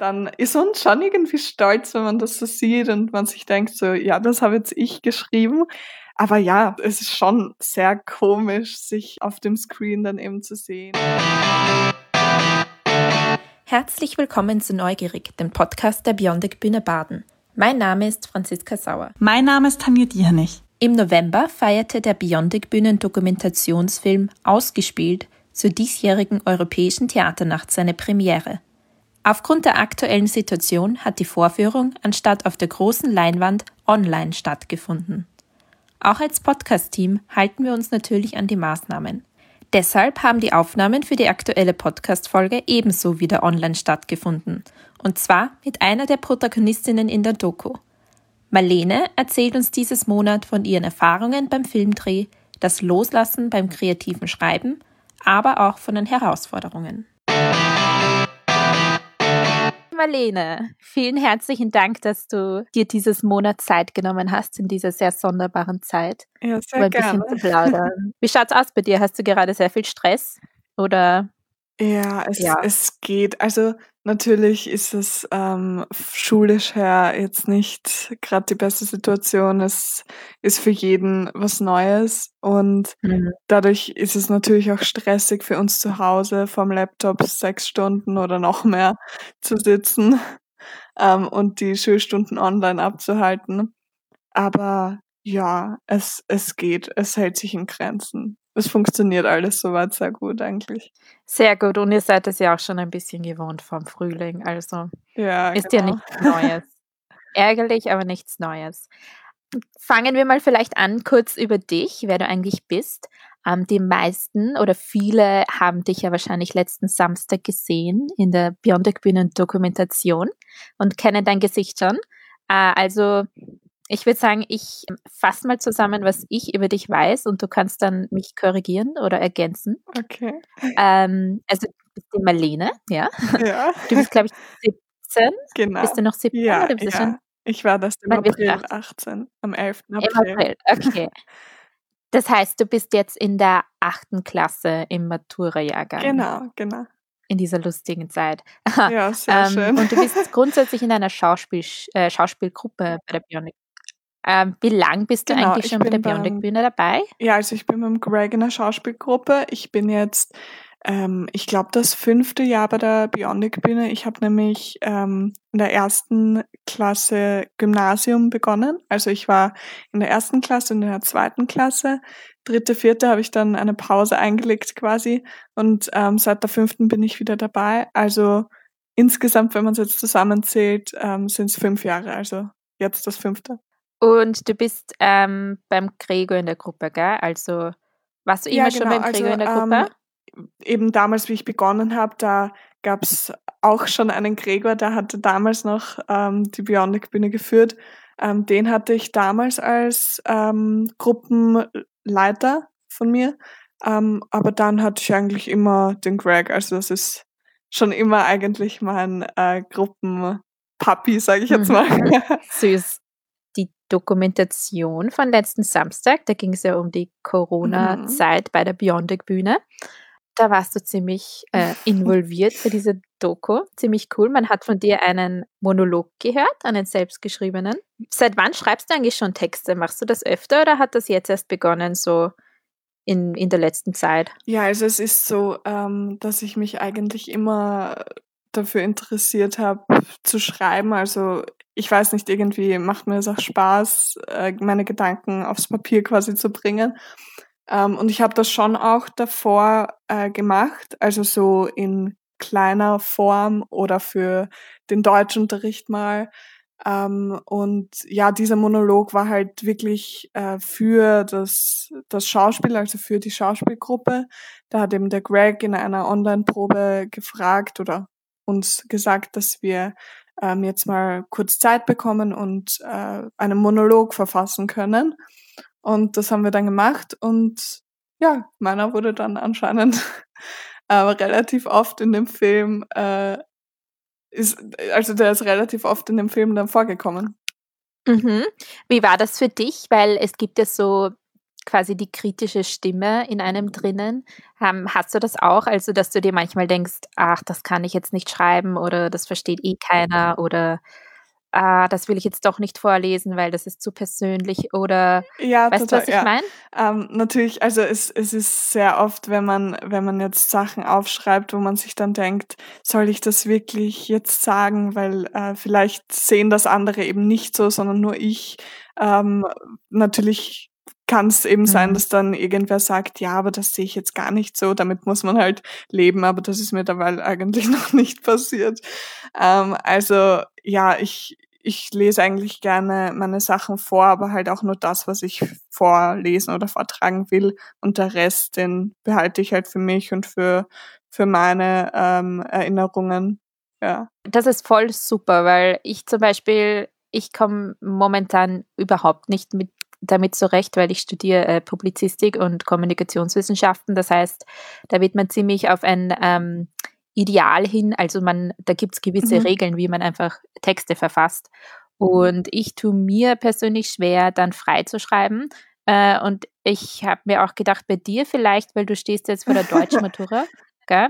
dann ist man schon irgendwie stolz, wenn man das so sieht und man sich denkt so, ja, das habe jetzt ich geschrieben. Aber ja, es ist schon sehr komisch, sich auf dem Screen dann eben zu sehen. Herzlich willkommen zu Neugierig, dem Podcast der Biondic Bühne Baden. Mein Name ist Franziska Sauer. Mein Name ist Tanja Diernich. Im November feierte der Biondic Bühnen Dokumentationsfilm Ausgespielt zur diesjährigen Europäischen Theaternacht seine Premiere. Aufgrund der aktuellen Situation hat die Vorführung anstatt auf der großen Leinwand online stattgefunden. Auch als Podcast-Team halten wir uns natürlich an die Maßnahmen. Deshalb haben die Aufnahmen für die aktuelle Podcast-Folge ebenso wieder online stattgefunden. Und zwar mit einer der Protagonistinnen in der Doku. Marlene erzählt uns dieses Monat von ihren Erfahrungen beim Filmdreh, das Loslassen beim kreativen Schreiben, aber auch von den Herausforderungen. Marlene, vielen herzlichen Dank, dass du dir dieses Monat Zeit genommen hast in dieser sehr sonderbaren Zeit. Ja, sehr um ein gerne. bisschen zu plaudern. Wie schaut's aus bei dir? Hast du gerade sehr viel Stress oder ja, es, ja. es geht. Also natürlich ist es ähm, schulisch her jetzt nicht gerade die beste Situation. Es ist für jeden was Neues und mhm. dadurch ist es natürlich auch stressig für uns zu Hause vom Laptop sechs Stunden oder noch mehr zu sitzen ähm, und die Schulstunden online abzuhalten. Aber ja, es, es geht. Es hält sich in Grenzen es funktioniert alles soweit sehr gut eigentlich. Sehr gut. Und ihr seid es ja auch schon ein bisschen gewohnt vom Frühling. Also ja, ist genau. ja nichts Neues. Ärgerlich, aber nichts Neues. Fangen wir mal vielleicht an, kurz über dich, wer du eigentlich bist. Ähm, die meisten oder viele haben dich ja wahrscheinlich letzten Samstag gesehen in der Beyond Bühnen Dokumentation und kennen dein Gesicht schon. Äh, also ich würde sagen, ich fasse mal zusammen, was ich über dich weiß und du kannst dann mich korrigieren oder ergänzen. Okay. Ähm, also du bist die Marlene, ja. Ja. Du bist, glaube ich, 17. Genau. Bist du noch 17 ja, oder bist ja. du schon? Ich war das im April 18, am 11. April. Im April, okay. Das heißt, du bist jetzt in der achten Klasse im Matura-Jahrgang. Genau, genau in dieser lustigen Zeit. Ja, sehr ähm, schön. Und du bist grundsätzlich in einer Schauspiel, äh, Schauspielgruppe bei der Bionic ähm, wie lang bist du genau, eigentlich schon bei der Beyond Bühne dabei? Ja, also ich bin mit Greg in der Schauspielgruppe. Ich bin jetzt, ähm, ich glaube, das fünfte Jahr bei der Bionic Bühne. Ich habe nämlich ähm, in der ersten Klasse Gymnasium begonnen. Also ich war in der ersten Klasse und in der zweiten Klasse. Dritte, vierte habe ich dann eine Pause eingelegt quasi. Und ähm, seit der fünften bin ich wieder dabei. Also insgesamt, wenn man es jetzt zusammenzählt, ähm, sind es fünf Jahre. Also jetzt das fünfte. Und du bist ähm, beim Gregor in der Gruppe, gell? Also warst du immer ja, genau. schon beim Gregor also, in der Gruppe? Ähm, eben damals, wie ich begonnen habe, da gab es auch schon einen Gregor, der hatte damals noch ähm, die Bionic-Bühne geführt. Ähm, den hatte ich damals als ähm, Gruppenleiter von mir. Ähm, aber dann hatte ich eigentlich immer den Greg. Also das ist schon immer eigentlich mein äh, Gruppenpapi, sage ich jetzt mhm. mal. Süß Dokumentation von letzten Samstag, da ging es ja um die Corona-Zeit mhm. bei der Biondic Bühne. Da warst du ziemlich äh, involviert für diese Doku. Ziemlich cool. Man hat von dir einen Monolog gehört, einen selbstgeschriebenen. Seit wann schreibst du eigentlich schon Texte? Machst du das öfter oder hat das jetzt erst begonnen, so in, in der letzten Zeit? Ja, also es ist so, ähm, dass ich mich eigentlich immer dafür interessiert habe, zu schreiben. Also ich weiß nicht, irgendwie macht mir es auch Spaß, äh, meine Gedanken aufs Papier quasi zu bringen. Ähm, und ich habe das schon auch davor äh, gemacht, also so in kleiner Form oder für den Deutschunterricht mal. Ähm, und ja, dieser Monolog war halt wirklich äh, für das, das Schauspiel, also für die Schauspielgruppe. Da hat eben der Greg in einer Online-Probe gefragt oder uns gesagt, dass wir ähm, jetzt mal kurz Zeit bekommen und äh, einen Monolog verfassen können. Und das haben wir dann gemacht und ja, meiner wurde dann anscheinend äh, relativ oft in dem Film, äh, ist, also der ist relativ oft in dem Film dann vorgekommen. Mhm. Wie war das für dich? Weil es gibt ja so quasi die kritische Stimme in einem drinnen. Ähm, hast du das auch? Also, dass du dir manchmal denkst, ach, das kann ich jetzt nicht schreiben oder das versteht eh keiner oder ah, das will ich jetzt doch nicht vorlesen, weil das ist zu persönlich oder ja, weißt total, du, was ich ja. meine? Ähm, natürlich, also es, es ist sehr oft, wenn man, wenn man jetzt Sachen aufschreibt, wo man sich dann denkt, soll ich das wirklich jetzt sagen, weil äh, vielleicht sehen das andere eben nicht so, sondern nur ich. Ähm, natürlich kann es eben mhm. sein, dass dann irgendwer sagt, ja, aber das sehe ich jetzt gar nicht so, damit muss man halt leben, aber das ist mir dabei eigentlich noch nicht passiert. Ähm, also ja, ich, ich lese eigentlich gerne meine Sachen vor, aber halt auch nur das, was ich vorlesen oder vortragen will. Und der Rest, den behalte ich halt für mich und für, für meine ähm, Erinnerungen. Ja. Das ist voll super, weil ich zum Beispiel, ich komme momentan überhaupt nicht mit damit zurecht, weil ich studiere äh, Publizistik und Kommunikationswissenschaften. Das heißt, da wird man ziemlich auf ein ähm, Ideal hin, also man, da gibt es gewisse mhm. Regeln, wie man einfach Texte verfasst. Und ich tue mir persönlich schwer, dann frei zu schreiben. Äh, und ich habe mir auch gedacht, bei dir vielleicht, weil du stehst jetzt vor der Deutschmatura, gell?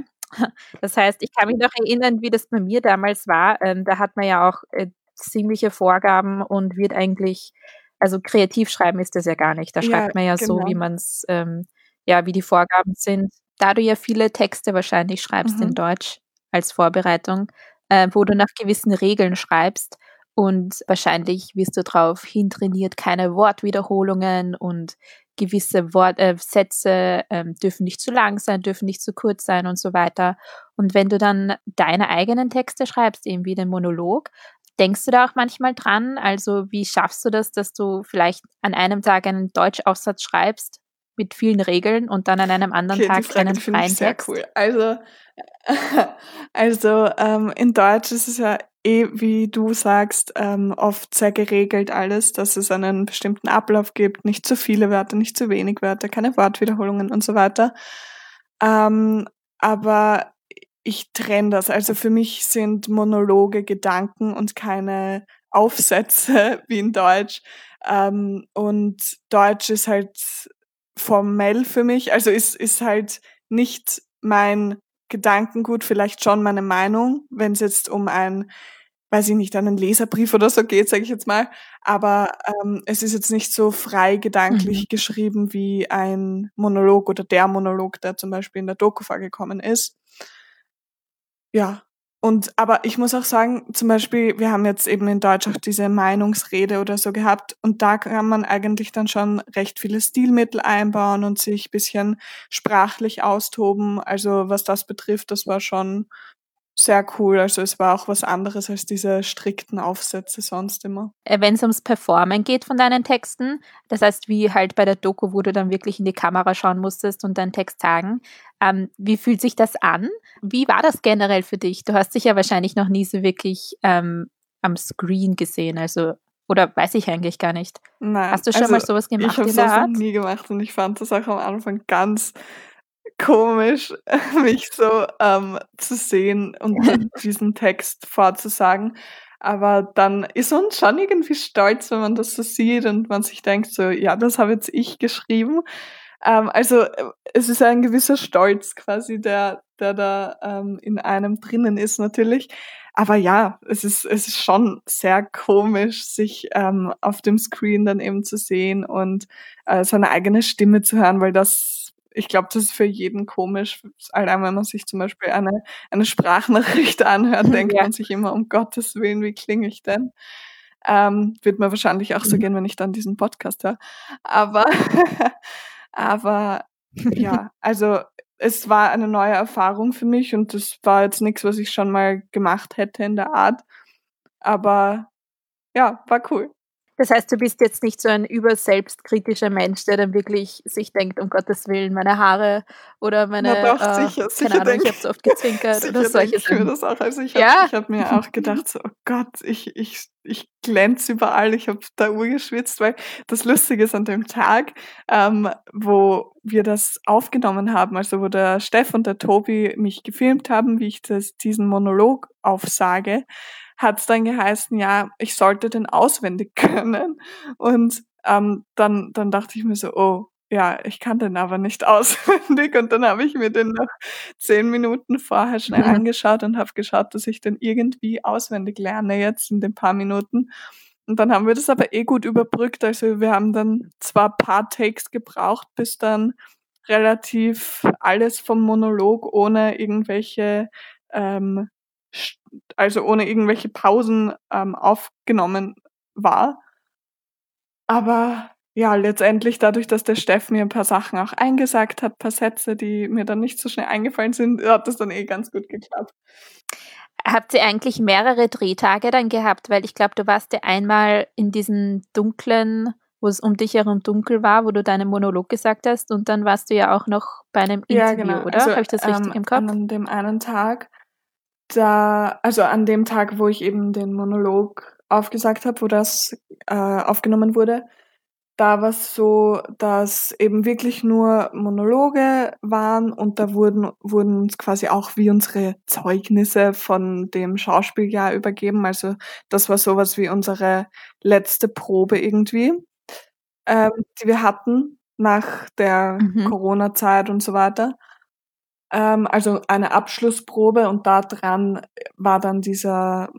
Das heißt, ich kann mich noch erinnern, wie das bei mir damals war. Ähm, da hat man ja auch äh, ziemliche Vorgaben und wird eigentlich also kreativ schreiben ist das ja gar nicht. Da schreibt ja, man ja genau. so, wie man es, ähm, ja, wie die Vorgaben sind. Da du ja viele Texte wahrscheinlich schreibst mhm. in Deutsch als Vorbereitung, äh, wo du nach gewissen Regeln schreibst und wahrscheinlich wirst du darauf hintrainiert, keine Wortwiederholungen und gewisse Wort, äh, Sätze ähm, dürfen nicht zu lang sein, dürfen nicht zu kurz sein und so weiter. Und wenn du dann deine eigenen Texte schreibst, eben wie den Monolog, Denkst du da auch manchmal dran? Also wie schaffst du das, dass du vielleicht an einem Tag einen Deutschaufsatz schreibst mit vielen Regeln und dann an einem anderen okay, Tag einen freien sehr Cool. Also, also ähm, in Deutsch ist es ja eh, wie du sagst, ähm, oft sehr geregelt alles, dass es einen bestimmten Ablauf gibt, nicht zu viele Wörter, nicht zu wenig Wörter, keine Wortwiederholungen und so weiter. Ähm, aber ich trenne das. Also für mich sind Monologe Gedanken und keine Aufsätze wie in Deutsch. Ähm, und Deutsch ist halt formell für mich, also ist, ist halt nicht mein Gedankengut, vielleicht schon meine Meinung, wenn es jetzt um ein, weiß ich nicht, einen Leserbrief oder so geht, sage ich jetzt mal. Aber ähm, es ist jetzt nicht so frei gedanklich mhm. geschrieben wie ein Monolog oder der Monolog, der zum Beispiel in der Doku vorgekommen ist. Ja. Und aber ich muss auch sagen, zum Beispiel, wir haben jetzt eben in Deutsch auch diese Meinungsrede oder so gehabt und da kann man eigentlich dann schon recht viele Stilmittel einbauen und sich bisschen sprachlich austoben. Also was das betrifft, das war schon sehr cool. Also es war auch was anderes als diese strikten Aufsätze sonst immer. Äh, Wenn es ums Performen geht von deinen Texten, das heißt wie halt bei der Doku, wo du dann wirklich in die Kamera schauen musstest und deinen Text sagen, ähm, wie fühlt sich das an? Wie war das generell für dich? Du hast dich ja wahrscheinlich noch nie so wirklich ähm, am Screen gesehen, also oder weiß ich eigentlich gar nicht. Nein. Hast du schon also mal sowas gemacht? Ich habe sowas noch nie gemacht und ich fand das auch am Anfang ganz komisch, mich so ähm, zu sehen und diesen Text vorzusagen. Aber dann ist man schon irgendwie stolz, wenn man das so sieht und man sich denkt so, ja, das habe jetzt ich geschrieben. Ähm, also äh, es ist ein gewisser Stolz quasi, der, der da ähm, in einem drinnen ist natürlich. Aber ja, es ist, es ist schon sehr komisch, sich ähm, auf dem Screen dann eben zu sehen und äh, seine eigene Stimme zu hören, weil das ich glaube, das ist für jeden komisch. Allein wenn man sich zum Beispiel eine, eine Sprachnachricht anhört, denkt ja. man sich immer, um Gottes Willen, wie klinge ich denn? Ähm, wird mir wahrscheinlich auch so mhm. gehen, wenn ich dann diesen Podcast höre. Aber, aber ja, also es war eine neue Erfahrung für mich und das war jetzt nichts, was ich schon mal gemacht hätte in der Art. Aber ja, war cool. Das heißt, du bist jetzt nicht so ein überselbstkritischer Mensch, der dann wirklich sich denkt, um Gottes Willen, meine Haare oder meine, Na doch, äh, sicher, sicher keine Ahnung, ich habe so oft gezwinkert oder solche ich mir das auch. Also ich habe ja? hab mir auch gedacht, so, oh Gott, ich, ich, ich glänze überall, ich habe da Uhr geschwitzt, weil das Lustige ist an dem Tag, ähm, wo wir das aufgenommen haben, also wo der Steff und der Tobi mich gefilmt haben, wie ich das, diesen Monolog aufsage, hat es dann geheißen, ja, ich sollte den auswendig können. Und ähm, dann, dann dachte ich mir so, oh, ja, ich kann den aber nicht auswendig und dann habe ich mir den noch zehn Minuten vorher schnell Mhm. angeschaut und habe geschaut, dass ich den irgendwie auswendig lerne jetzt in den paar Minuten. Und dann haben wir das aber eh gut überbrückt. Also wir haben dann zwar paar Takes gebraucht, bis dann relativ alles vom Monolog ohne irgendwelche, ähm, also ohne irgendwelche Pausen ähm, aufgenommen war. Aber ja, letztendlich dadurch, dass der Steff mir ein paar Sachen auch eingesagt hat, paar Sätze, die mir dann nicht so schnell eingefallen sind, hat das dann eh ganz gut geklappt. Habt ihr eigentlich mehrere Drehtage dann gehabt? Weil ich glaube, du warst ja einmal in diesen dunklen, wo es um dich herum dunkel war, wo du deinen Monolog gesagt hast und dann warst du ja auch noch bei einem Interview, Ja, genau. oder? Also, Habe ich das richtig ähm, im Kopf? An dem einen Tag, da, also an dem Tag, wo ich eben den Monolog aufgesagt habe, wo das äh, aufgenommen wurde, da war es so, dass eben wirklich nur Monologe waren und da wurden, wurden uns quasi auch wie unsere Zeugnisse von dem Schauspieljahr übergeben. Also das war sowas wie unsere letzte Probe irgendwie, ähm, die wir hatten nach der Mhm. Corona-Zeit und so weiter. Ähm, also eine Abschlussprobe und da dran war dann dieser,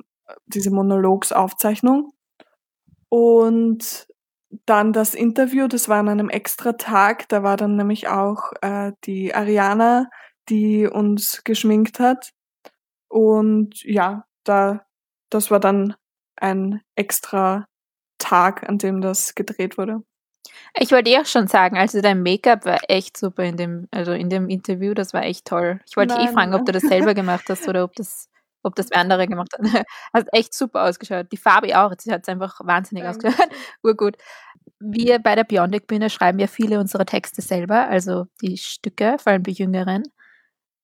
diese Monologsaufzeichnung. Und dann das Interview, das war an einem extra Tag, da war dann nämlich auch äh, die Ariana, die uns geschminkt hat. Und ja, da, das war dann ein extra Tag, an dem das gedreht wurde. Ich wollte eh auch schon sagen, also dein Make-up war echt super in dem, also in dem Interview, das war echt toll. Ich wollte eh Nein, fragen, ob du das selber gemacht hast oder ob das, ob das wer andere gemacht hat. Hast echt super ausgeschaut. Die Farbe auch, sie hat einfach wahnsinnig Danke. ausgeschaut. Urgut. Wir bei der Bionic Bühne schreiben ja viele unserer Texte selber, also die Stücke, vor allem die jüngeren.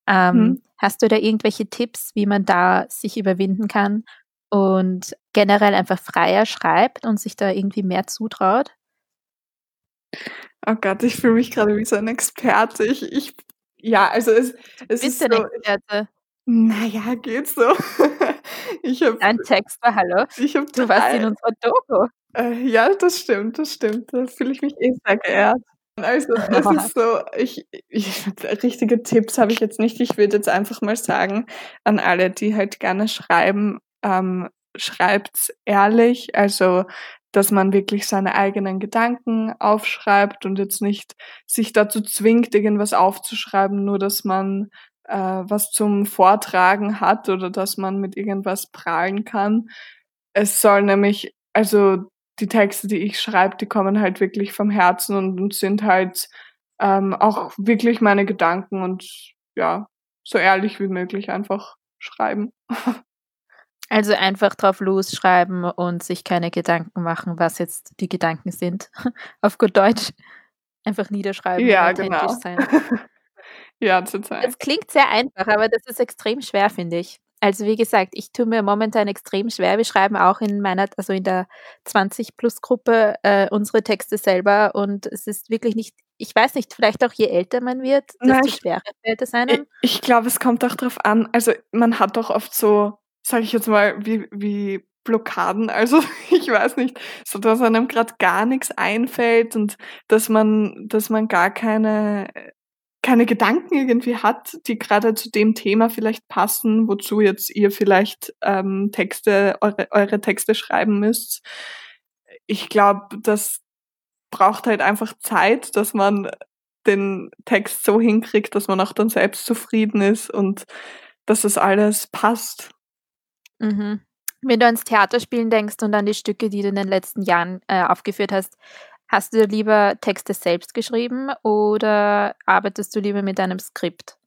Ähm, Hm. Hast du da irgendwelche Tipps, wie man da sich überwinden kann und generell einfach freier schreibt und sich da irgendwie mehr zutraut? Oh Gott, ich fühle mich gerade wie so ein Experte. Ich, ich, ja, also es, es ist Bist du so, ein Naja, geht so. Ich habe, Dein Text war Hallo. ich habe Du warst in unserer Doku. Äh, ja, das stimmt, das stimmt. Da fühle ich mich eh sehr geehrt. Also, das ist so, ich, ich richtige Tipps habe ich jetzt nicht. Ich würde jetzt einfach mal sagen, an alle, die halt gerne schreiben, ähm, schreibt's ehrlich. Also, dass man wirklich seine eigenen Gedanken aufschreibt und jetzt nicht sich dazu zwingt, irgendwas aufzuschreiben, nur dass man äh, was zum Vortragen hat oder dass man mit irgendwas prahlen kann. Es soll nämlich, also die Texte, die ich schreibe, die kommen halt wirklich vom Herzen und, und sind halt ähm, auch wirklich meine Gedanken und ja, so ehrlich wie möglich einfach schreiben. Also einfach drauf losschreiben und sich keine Gedanken machen, was jetzt die Gedanken sind. Auf gut Deutsch. Einfach niederschreiben Ja, und authentisch genau. sein. ja, zurzeit. Das klingt sehr einfach, aber das ist extrem schwer, finde ich. Also wie gesagt, ich tue mir momentan extrem schwer. Wir schreiben auch in meiner, also in der 20-Plus-Gruppe äh, unsere Texte selber und es ist wirklich nicht, ich weiß nicht, vielleicht auch je älter man wird, Nein, desto ich- schwerer fällt es Ich, einem. ich glaube, es kommt auch drauf an. Also man hat doch oft so, sage ich jetzt mal, wie, wie Blockaden. Also ich weiß nicht, so dass einem gerade gar nichts einfällt und dass man, dass man gar keine keine Gedanken irgendwie hat, die gerade zu dem Thema vielleicht passen, wozu jetzt ihr vielleicht ähm, Texte, eure, eure Texte schreiben müsst. Ich glaube, das braucht halt einfach Zeit, dass man den Text so hinkriegt, dass man auch dann selbst zufrieden ist und dass das alles passt. Mhm. Wenn du ans Theaterspielen denkst und an die Stücke, die du in den letzten Jahren äh, aufgeführt hast, hast du lieber Texte selbst geschrieben oder arbeitest du lieber mit einem Skript?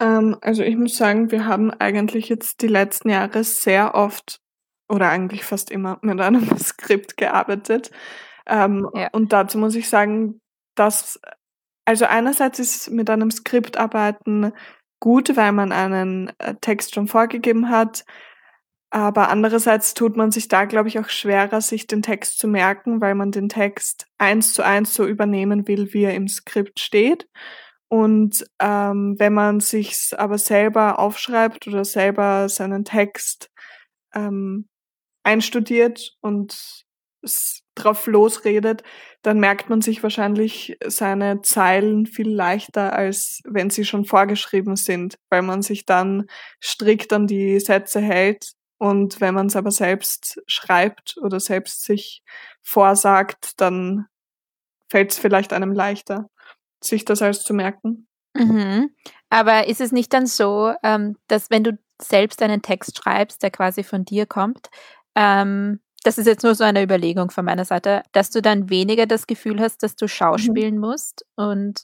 Ähm, also ich muss sagen, wir haben eigentlich jetzt die letzten Jahre sehr oft oder eigentlich fast immer mit einem Skript gearbeitet. Ähm, Ja. Und dazu muss ich sagen, dass, also einerseits ist mit einem Skript arbeiten gut, weil man einen äh, Text schon vorgegeben hat. Aber andererseits tut man sich da, glaube ich, auch schwerer, sich den Text zu merken, weil man den Text eins zu eins so übernehmen will, wie er im Skript steht. Und ähm, wenn man sich's aber selber aufschreibt oder selber seinen Text ähm, einstudiert und drauf losredet, dann merkt man sich wahrscheinlich seine Zeilen viel leichter, als wenn sie schon vorgeschrieben sind, weil man sich dann strikt an die Sätze hält. Und wenn man es aber selbst schreibt oder selbst sich vorsagt, dann fällt es vielleicht einem leichter, sich das alles zu merken. Mhm. Aber ist es nicht dann so, ähm, dass wenn du selbst einen Text schreibst, der quasi von dir kommt, ähm, das ist jetzt nur so eine Überlegung von meiner Seite, dass du dann weniger das Gefühl hast, dass du mhm. schauspielen mhm. musst und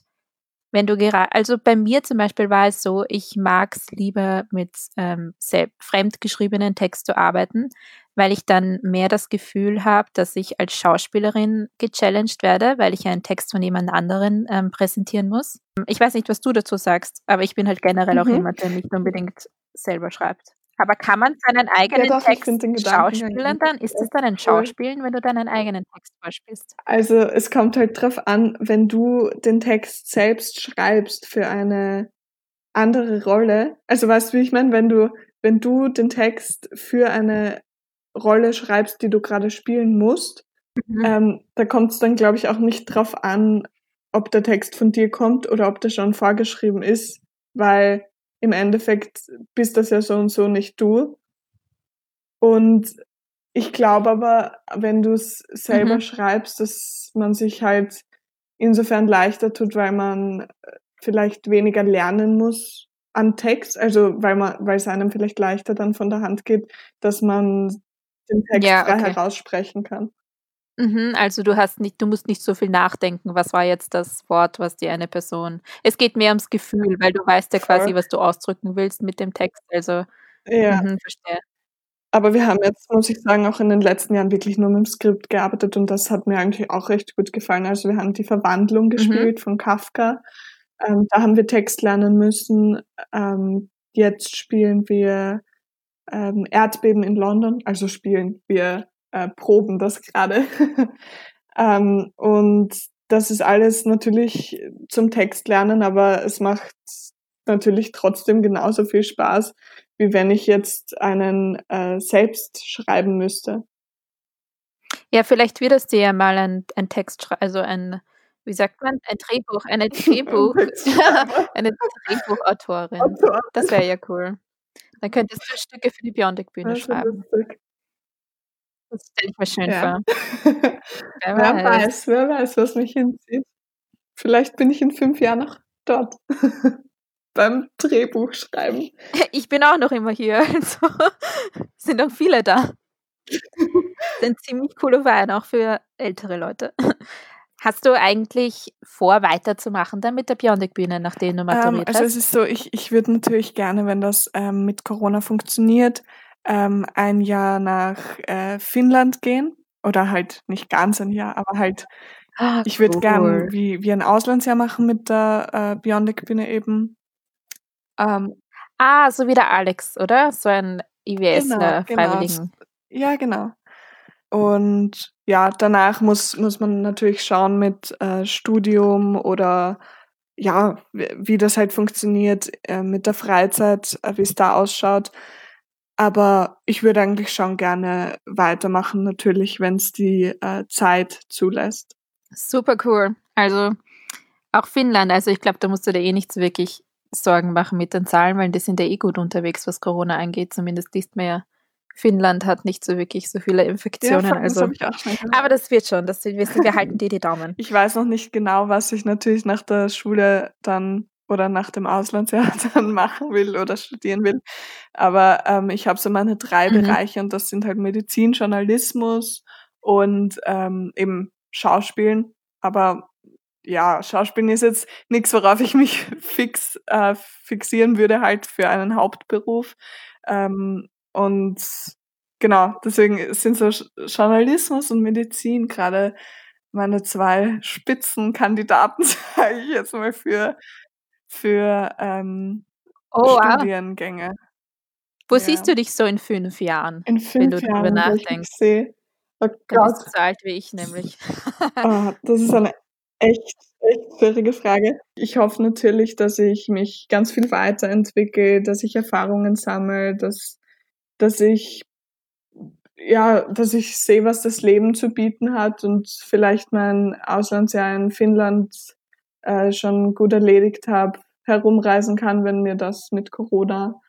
wenn du gerade, also bei mir zum Beispiel war es so, ich mag es lieber mit ähm, fremdgeschriebenen Text zu arbeiten, weil ich dann mehr das Gefühl habe, dass ich als Schauspielerin gechallenged werde, weil ich einen Text von jemand anderen ähm, präsentieren muss. Ich weiß nicht, was du dazu sagst, aber ich bin halt generell mhm. auch jemand, der nicht unbedingt selber schreibt. Aber kann man seinen eigenen ja, doch, Text schauspielen dann? Ist es dann ein Schauspielen, wenn du deinen eigenen Text vorspielst? Also es kommt halt drauf an, wenn du den Text selbst schreibst für eine andere Rolle. Also weißt du, wie ich meine? Wenn du, wenn du den Text für eine Rolle schreibst, die du gerade spielen musst, mhm. ähm, da kommt es dann, glaube ich, auch nicht drauf an, ob der Text von dir kommt oder ob der schon vorgeschrieben ist, weil im Endeffekt bist das ja so und so nicht du. Und ich glaube aber, wenn du es selber mhm. schreibst, dass man sich halt insofern leichter tut, weil man äh, vielleicht weniger lernen muss an Text, also weil man, weil es einem vielleicht leichter dann von der Hand geht, dass man den Text ja, frei okay. heraussprechen kann. Mhm, also du hast nicht, du musst nicht so viel nachdenken, was war jetzt das Wort, was dir eine Person. Es geht mehr ums Gefühl, weil du weißt ja quasi, was du ausdrücken willst mit dem Text. Also ja. Mhm, verstehe. Aber wir haben jetzt, muss ich sagen, auch in den letzten Jahren wirklich nur mit dem Skript gearbeitet und das hat mir eigentlich auch recht gut gefallen. Also wir haben die Verwandlung mhm. gespielt von Kafka. Ähm, da haben wir Text lernen müssen. Ähm, jetzt spielen wir ähm, Erdbeben in London, also spielen wir äh, proben das gerade. ähm, und das ist alles natürlich zum Text lernen, aber es macht natürlich trotzdem genauso viel Spaß, wie wenn ich jetzt einen äh, selbst schreiben müsste. Ja, vielleicht würdest du ja mal ein, ein Text, also ein, wie sagt man, ein Drehbuch, eine Drehbuch, eine Drehbuchautorin. Das wäre ja cool. Dann könntest du Stücke für die Beyondic-Bühne schreiben. Lustig. Das stelle ich mir schön ja. vor. wer, wer weiß. wer weiß, was mich hinzieht. Vielleicht bin ich in fünf Jahren noch dort. Beim Drehbuch schreiben. Ich bin auch noch immer hier. Also sind noch viele da. sind ziemlich coole Wein, auch für ältere Leute. Hast du eigentlich vor, weiterzumachen dann mit der Biondic-Bühne, nachdem du maturiert ähm, also hast? Also es ist so, ich, ich würde natürlich gerne, wenn das ähm, mit Corona funktioniert, ähm, ein Jahr nach äh, Finnland gehen. Oder halt nicht ganz ein Jahr, aber halt, ah, ich würde cool. gern wie, wie ein Auslandsjahr machen mit der äh, Beyondic-Bühne eben. Ähm, ah, so wie der Alex, oder? So ein IWS-Freiwilligen. Genau, genau. Ja, genau. Und ja, danach muss, muss man natürlich schauen mit äh, Studium oder ja, wie, wie das halt funktioniert äh, mit der Freizeit, äh, wie es da ausschaut. Aber ich würde eigentlich schon gerne weitermachen, natürlich, wenn es die äh, Zeit zulässt. Super cool. Also auch Finnland, also ich glaube, da musst du dir eh nicht so wirklich Sorgen machen mit den Zahlen, weil die sind ja eh gut unterwegs, was Corona angeht. Zumindest liest man ja, Finnland hat nicht so wirklich so viele Infektionen. Ja, also, aber das wird schon, das wissen wir halten dir die Daumen. Ich weiß noch nicht genau, was ich natürlich nach der Schule dann oder nach dem Auslandsjahr dann machen will oder studieren will. Aber ähm, ich habe so meine drei mhm. Bereiche und das sind halt Medizin, Journalismus und ähm, eben Schauspielen. Aber ja, Schauspielen ist jetzt nichts, worauf ich mich fix äh, fixieren würde, halt für einen Hauptberuf. Ähm, und genau, deswegen sind so Journalismus und Medizin gerade meine zwei Spitzenkandidaten, sage ich jetzt mal, für für, ähm, oh, Studiengänge. Wow. Wo ja. siehst du dich so in fünf Jahren, in fünf wenn du Jahren, darüber nachdenkst? Ich sehe. Oh Gott. Du bist so alt wie ich nämlich. oh, das ist eine echt, echt schwierige Frage. Ich hoffe natürlich, dass ich mich ganz viel weiterentwickle, dass ich Erfahrungen sammle, dass, dass ich ja, dass ich sehe, was das Leben zu bieten hat und vielleicht mein Auslandsjahr in Finnland äh, schon gut erledigt habe, herumreisen kann, wenn mir das mit Corona,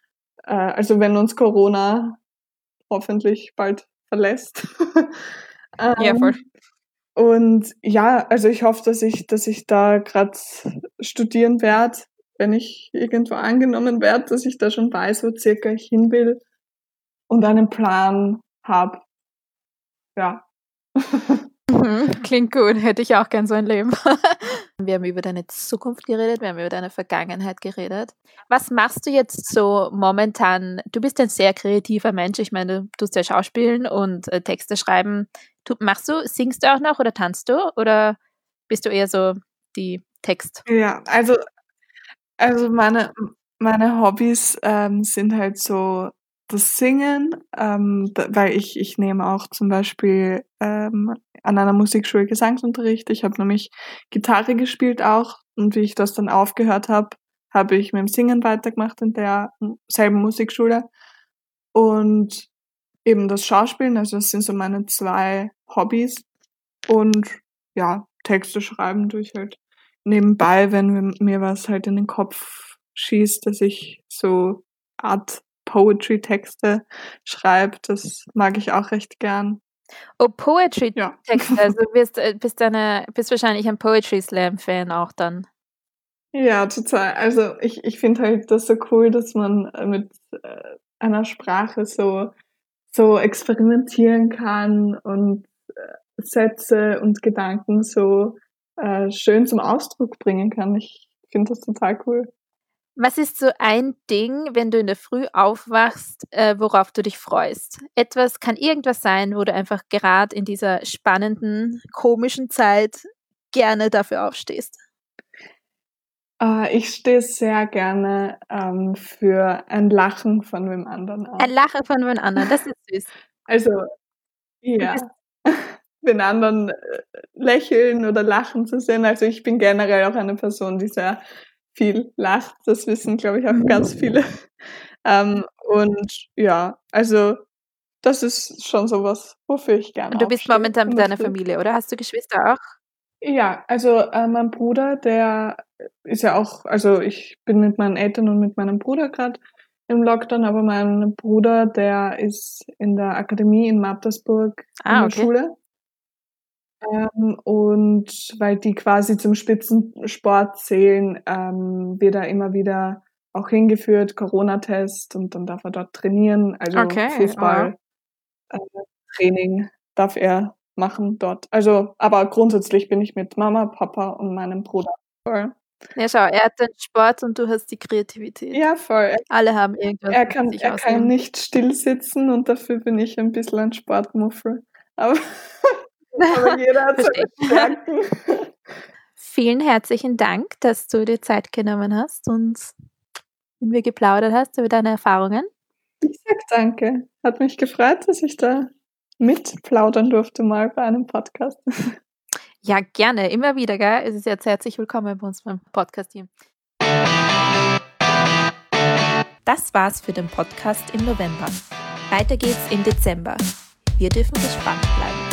äh, also wenn uns Corona hoffentlich bald verlässt. ähm, ja, voll. Und ja, also ich hoffe, dass ich, dass ich da gerade studieren werde, wenn ich irgendwo angenommen werde, dass ich da schon weiß, wo circa ich hin will und einen Plan habe. Ja. Mhm, klingt gut, hätte ich auch gern so ein Leben. wir haben über deine Zukunft geredet, wir haben über deine Vergangenheit geredet. Was machst du jetzt so momentan? Du bist ein sehr kreativer Mensch. Ich meine, du tust ja Schauspielen und äh, Texte schreiben. Du, machst du, singst du auch noch oder tanzt du? Oder bist du eher so die Text? Ja, also, also meine, meine Hobbys ähm, sind halt so das Singen, ähm, weil ich, ich nehme auch zum Beispiel ähm, an einer Musikschule Gesangsunterricht. Ich habe nämlich Gitarre gespielt auch und wie ich das dann aufgehört habe, habe ich mit dem Singen weitergemacht in der selben Musikschule. Und eben das Schauspielen, also das sind so meine zwei Hobbys. Und ja, Texte schreiben tue ich halt nebenbei, wenn mir was halt in den Kopf schießt, dass ich so Art Poetry-Texte schreibt. Das mag ich auch recht gern. Oh, Poetry-Texte. Ja. Also bist, äh, bist, eine, bist wahrscheinlich ein Poetry Slam-Fan auch dann. Ja, total. Also ich, ich finde halt das so cool, dass man äh, mit äh, einer Sprache so, so experimentieren kann und Sätze und Gedanken so äh, schön zum Ausdruck bringen kann. Ich finde das total cool. Was ist so ein Ding, wenn du in der Früh aufwachst, äh, worauf du dich freust? Etwas kann irgendwas sein, wo du einfach gerade in dieser spannenden, komischen Zeit gerne dafür aufstehst. Uh, ich stehe sehr gerne ähm, für ein Lachen von wem anderen auf. Ein Lachen von wem anderen, das ist süß. Also, ja, den anderen äh, lächeln oder lachen zu sehen. Also ich bin generell auch eine Person, die sehr viel lacht. Das wissen, glaube ich, auch ganz viele. ähm, und ja, also das ist schon sowas, wofür ich gerne. Und du bist momentan mit deiner Familie, oder? Hast du Geschwister auch? Ja, also äh, mein Bruder, der ist ja auch, also ich bin mit meinen Eltern und mit meinem Bruder gerade im Lockdown, aber mein Bruder, der ist in der Akademie in Mattersburg ah, in der okay. Schule. Ähm, und weil die quasi zum Spitzensport zählen, ähm, wird er immer wieder auch hingeführt, Corona-Test und dann darf er dort trainieren. Also okay, Fußball, äh, Training darf er machen dort. Also, aber grundsätzlich bin ich mit Mama, Papa und meinem Bruder voll. Ja, schau, er hat den Sport und du hast die Kreativität. Ja, voll. Alle haben irgendwas. Er kann, er kann nicht still sitzen und dafür bin ich ein bisschen ein Sportmuffel. Aber aber jeder hat seine Stärken. Vielen herzlichen Dank, dass du dir Zeit genommen hast und mit mir geplaudert hast über deine Erfahrungen. Ich sag danke. Hat mich gefreut, dass ich da mitplaudern durfte mal bei einem Podcast. Ja, gerne. Immer wieder, gell? Es ist jetzt herzlich willkommen bei uns beim Podcast-Team. Das war's für den Podcast im November. Weiter geht's im Dezember. Wir dürfen gespannt bleiben.